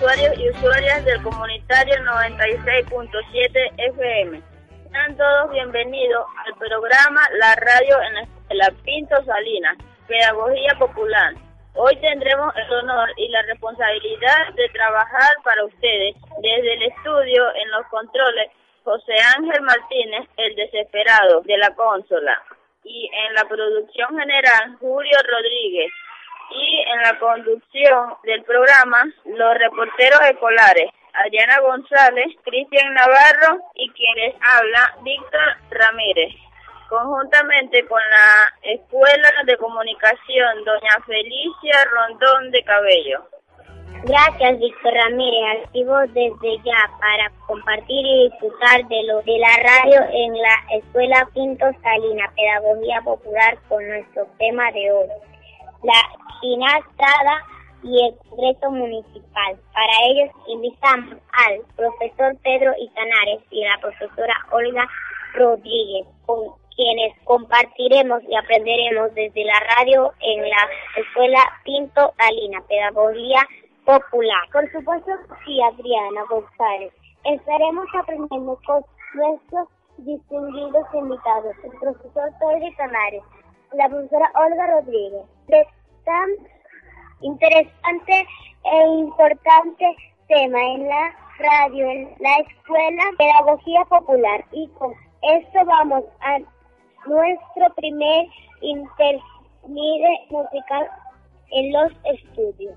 Usuarios y usuarias del comunitario 96.7 FM. Sean todos bienvenidos al programa La Radio en la Pinto Salinas, Pedagogía Popular. Hoy tendremos el honor y la responsabilidad de trabajar para ustedes desde el estudio en los controles José Ángel Martínez, el desesperado de la consola, y en la producción general Julio Rodríguez y en la conducción del programa los reporteros escolares Adriana González, Cristian Navarro y quienes habla Víctor Ramírez, conjuntamente con la Escuela de Comunicación Doña Felicia Rondón de Cabello. Gracias, Víctor Ramírez. Activo desde ya para compartir y disfrutar de lo de la radio en la Escuela Quinto Salina, Pedagogía Popular, con nuestro tema de hoy la Estrada y el Congreso Municipal. Para ellos invitamos al profesor Pedro Itanares y la profesora Olga Rodríguez, con quienes compartiremos y aprenderemos desde la radio en la Escuela Pinto Talina, Pedagogía Popular. Por supuesto, sí, Adriana González. Estaremos aprendiendo con nuestros distinguidos invitados, el profesor Pedro Itanares, la profesora Olga Rodríguez. De interesante e importante tema en la radio, en la escuela Pedagogía Popular. Y con esto vamos a nuestro primer intermite musical en los estudios.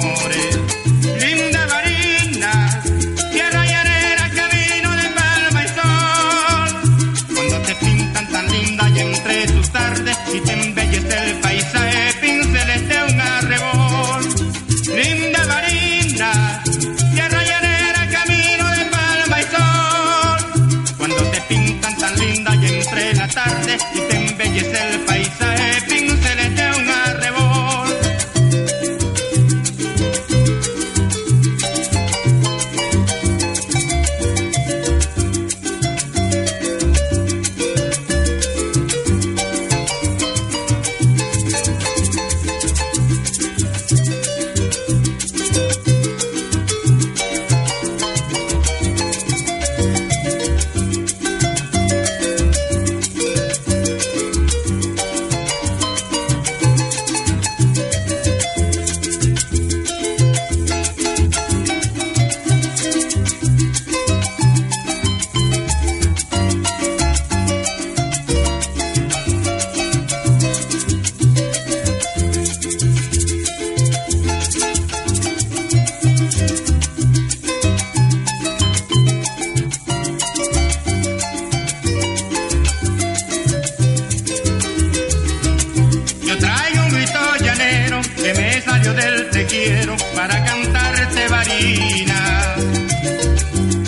para cantarte varina.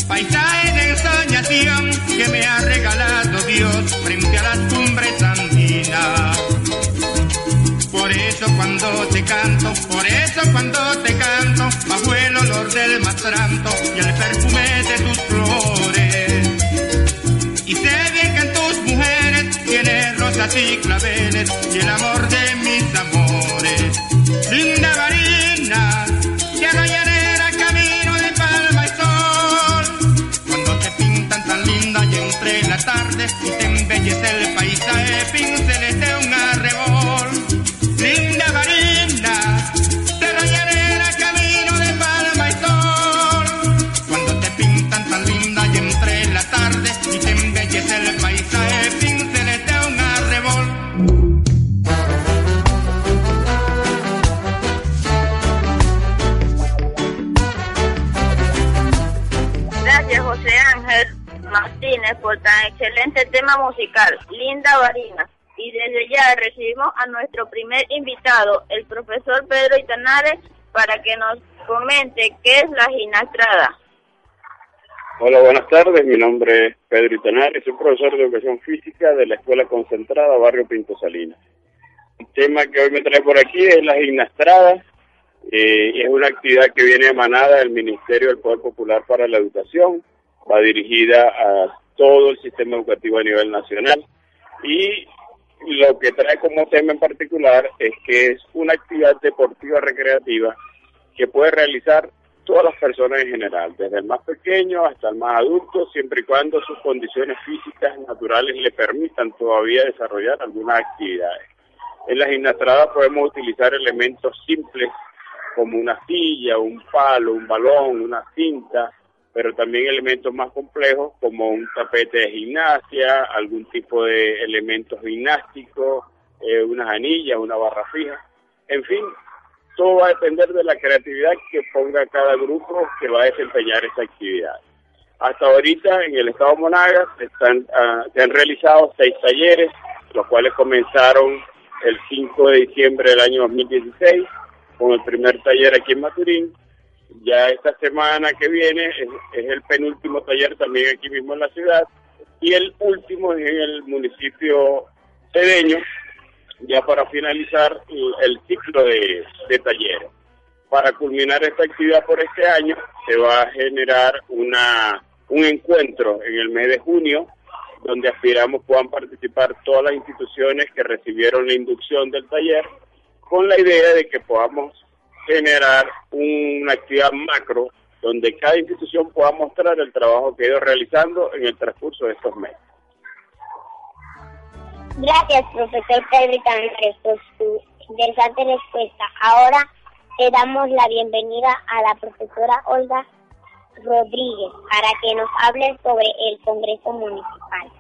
Paisaje de ensoñación que me ha regalado Dios frente a las cumbres andinas. Por eso cuando te canto, por eso cuando te canto, bajo el olor del mastranto y el perfume de tus flores. Y sé bien que en tus mujeres tienes rosas y claveles y el amor de mis amores. Linda te embellece el paisaje, pinceles Por tan excelente tema musical, Linda Varina. Y desde ya recibimos a nuestro primer invitado, el profesor Pedro Itanares, para que nos comente qué es la ginastrada. Hola, buenas tardes. Mi nombre es Pedro Itanares, soy profesor de Educación Física de la Escuela Concentrada Barrio Pinto Salinas. El tema que hoy me trae por aquí es la gimnastrada. Eh, es una actividad que viene emanada del Ministerio del Poder Popular para la Educación. Va dirigida a todo el sistema educativo a nivel nacional. Y lo que trae como tema en particular es que es una actividad deportiva recreativa que puede realizar todas las personas en general, desde el más pequeño hasta el más adulto, siempre y cuando sus condiciones físicas naturales le permitan todavía desarrollar algunas actividades. En la gimnastrada podemos utilizar elementos simples como una silla, un palo, un balón, una cinta, pero también elementos más complejos como un tapete de gimnasia, algún tipo de elementos gimnásticos, eh, unas anillas, una barra fija, en fin, todo va a depender de la creatividad que ponga cada grupo que va a desempeñar esa actividad. Hasta ahorita en el estado Monagas están, ah, se han realizado seis talleres, los cuales comenzaron el 5 de diciembre del año 2016 con el primer taller aquí en Maturín. Ya esta semana que viene es, el penúltimo taller también aquí mismo en la ciudad y el último en el municipio cedeño, ya para finalizar el, el ciclo de, de talleres. Para culminar esta actividad por este año, se va a generar una, un encuentro en el mes de junio, donde aspiramos puedan participar todas las instituciones que recibieron la inducción del taller, con la idea de que podamos generar una actividad macro, donde cada institución pueda mostrar el trabajo que ha ido realizando en el transcurso de estos meses. Gracias, profesor Pedro Itanares, por su interesante respuesta. Ahora le damos la bienvenida a la profesora Olga Rodríguez para que nos hable sobre el Congreso Municipal.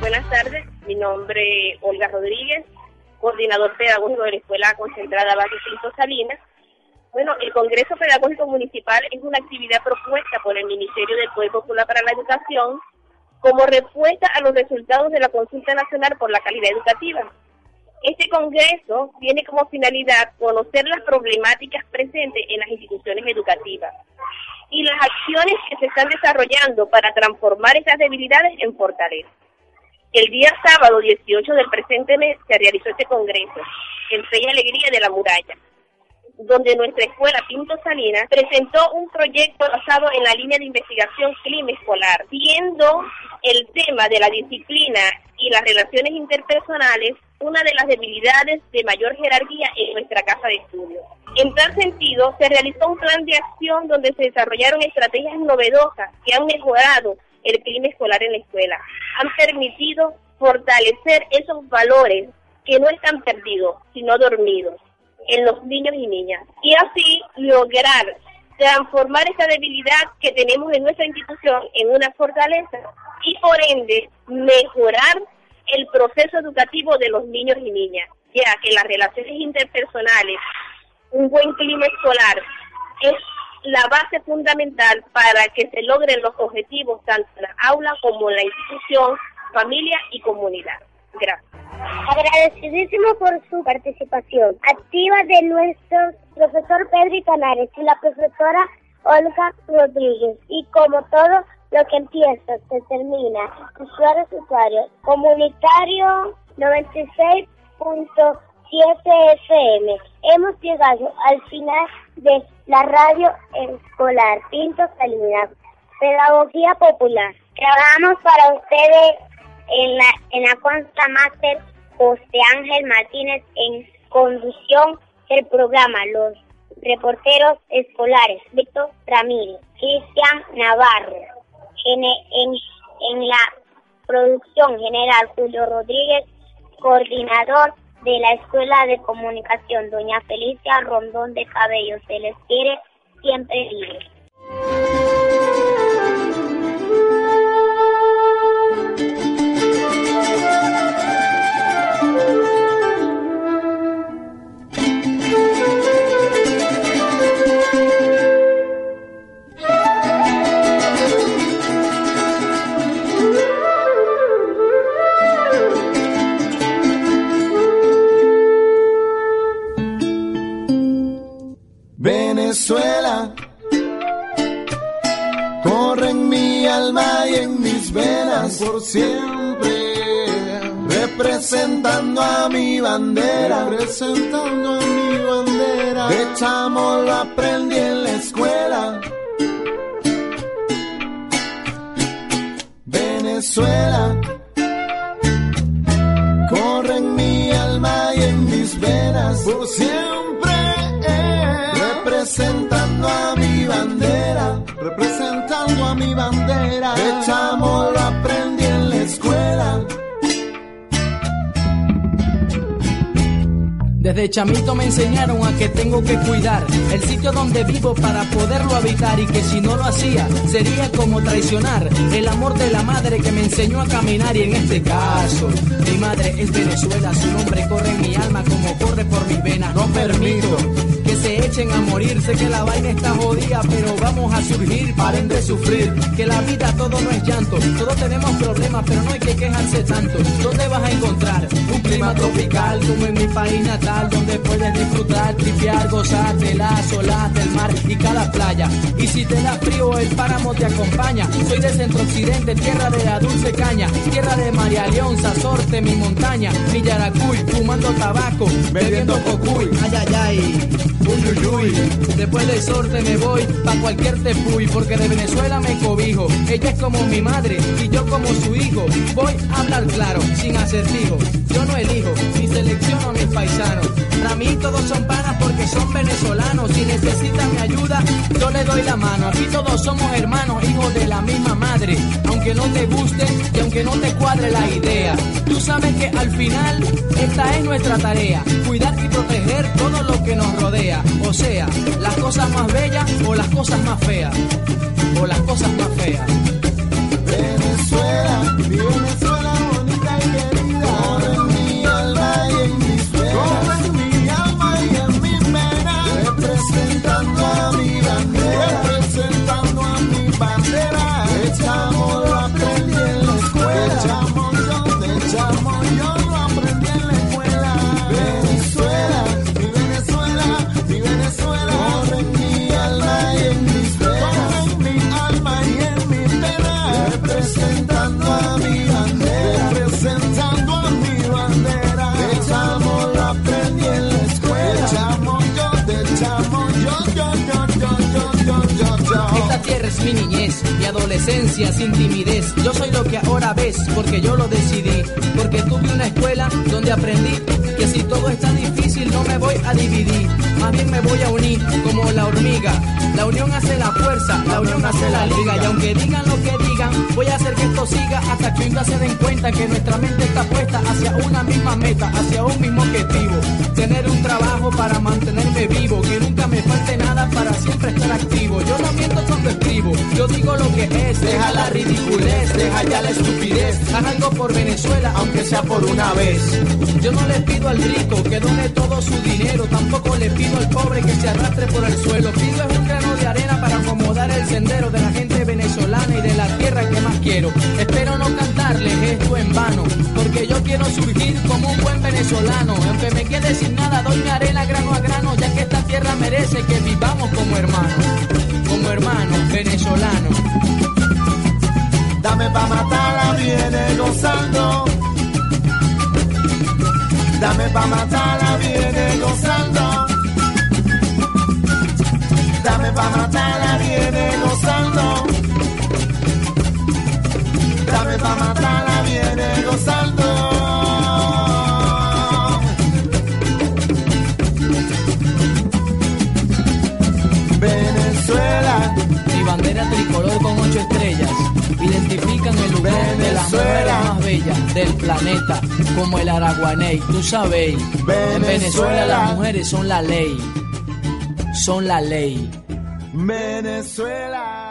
Buenas tardes, mi nombre es Olga Rodríguez, coordinador pedagógico de la Escuela Concentrada Pinto Salinas. Bueno, el Congreso Pedagógico Municipal es una actividad propuesta por el Ministerio del Poder Popular para la Educación como respuesta a los resultados de la Consulta Nacional por la Calidad Educativa. Este Congreso tiene como finalidad conocer las problemáticas presentes en las instituciones educativas y las acciones que se están desarrollando para transformar esas debilidades en fortaleza. El día sábado 18 del presente mes se realizó este congreso, en Fe y Alegría de la Muralla, donde nuestra escuela Pinto Salinas presentó un proyecto basado en la línea de investigación clima escolar, siendo el tema de la disciplina y las relaciones interpersonales una de las debilidades de mayor jerarquía en nuestra casa de estudio. En tal sentido, se realizó un plan de acción donde se desarrollaron estrategias novedosas que han mejorado el clima escolar en la escuela, han permitido fortalecer esos valores que no están perdidos, sino dormidos en los niños y niñas. Y así lograr transformar esa debilidad que tenemos en nuestra institución en una fortaleza y por ende mejorar el proceso educativo de los niños y niñas, ya que las relaciones interpersonales, un buen clima escolar es la base fundamental para que se logren los objetivos tanto en la aula como en la institución, familia y comunidad. Gracias. Agradecidísimo por su participación activa de nuestro profesor Pedro Itanares y la profesora Olga Rodríguez. Y como todo lo que empieza, se termina. Usuarios, usuarios. Comunitario 96.7 FM. Hemos llegado al final de la radio escolar Pinto Salinas, Pedagogía Popular. Trabajamos para ustedes en la, en la Consta Master José Ángel Martínez en conducción del programa Los Reporteros Escolares, Víctor Ramírez, Cristian Navarro, en, en, en la producción general Julio Rodríguez, coordinador de la Escuela de Comunicación, doña Felicia Rondón de Cabello. Se les quiere siempre libre. Siempre, representando a mi bandera, representando a mi bandera. De chamo lo aprendí en la escuela. Venezuela, corre en mi alma y en mis venas por siempre representando a mi bandera, representando a mi bandera. Echamos lo aprendí Desde chamito me enseñaron a que tengo que cuidar el sitio donde vivo para poderlo habitar y que si no lo hacía sería como traicionar el amor de la madre que me enseñó a caminar y en este caso mi madre es Venezuela, su nombre corre en mi alma como corre por mis venas. No permito que se echen a morir, sé que la vaina está jodida, pero vamos a surgir, paren de sufrir, que la vida todo no es llanto, todos tenemos problemas, pero no hay que quejarse tanto. ¿Dónde vas a encontrar clima tropical como en mi país natal? donde puedes disfrutar, tripear, gozar de las olas del mar y cada playa. Y si te da frío, el páramo te acompaña. Soy de centro occidente, tierra de la dulce caña, tierra de María León, Sorte, mi montaña, mi Yaracuy, fumando tabaco, bebiendo cocuy, ay ay ay, uy uy. Después del sorte me voy pa' cualquier tepuy, porque de Venezuela me cobijo. Ella es como mi madre y yo como su hijo. Voy a hablar claro, sin acertijo. Yo no elijo ni selecciono a mis paisanos. Para mí todos son panas porque son venezolanos. Si necesitan mi ayuda, yo le doy la mano. Aquí todos somos hermanos, hijos de la misma madre. Aunque no te guste y aunque no te cuadre la idea. Tú sabes que al final esta es nuestra tarea. Cuidar y proteger todo lo que nos rodea. O sea, las cosas más bellas o las cosas más feas. O las cosas más feas. Venezuela, Venezuela mi adolescencia sin timidez. Yo soy lo que ahora ves porque yo lo decidí. Porque tuve una escuela donde aprendí que si todo está difícil no me voy a dividir. Más bien me voy a unir como la hormiga. La unión hace la fuerza, la unión hace la liga. Y aunque digan lo que digan, voy a hacer que esto siga hasta que nunca se den cuenta que nuestra mente está puesta hacia una misma meta, hacia un mismo objetivo. Tener un trabajo para mantenerme vivo, para siempre estar activo. Yo no miento cuando escribo, yo digo lo que es, deja la ridiculez, deja ya la estupidez. Haz algo por Venezuela, aunque sea por una vez. Yo no le pido al rico que done todo su dinero, tampoco le pido al pobre que se arrastre por el suelo. Pido es un grano de arena para acomodar el sendero de la gente venezolana y de la tierra que más quiero. Espero no cantarles esto en vano, porque yo quiero surgir como un buen venezolano. Aunque me quede sin nada, doy mi arena grano a grano, tierra merece que vivamos como hermanos, como hermanos venezolanos. Dame pa' matarla, viene gozando. Dame pa' matarla, viene gozando. Dame pa' matarla, viene gozando. Dame pa' matarla, del planeta, como el Araguaney, tú sabes. En Venezuela. las mujeres son la ley, son la ley. Venezuela.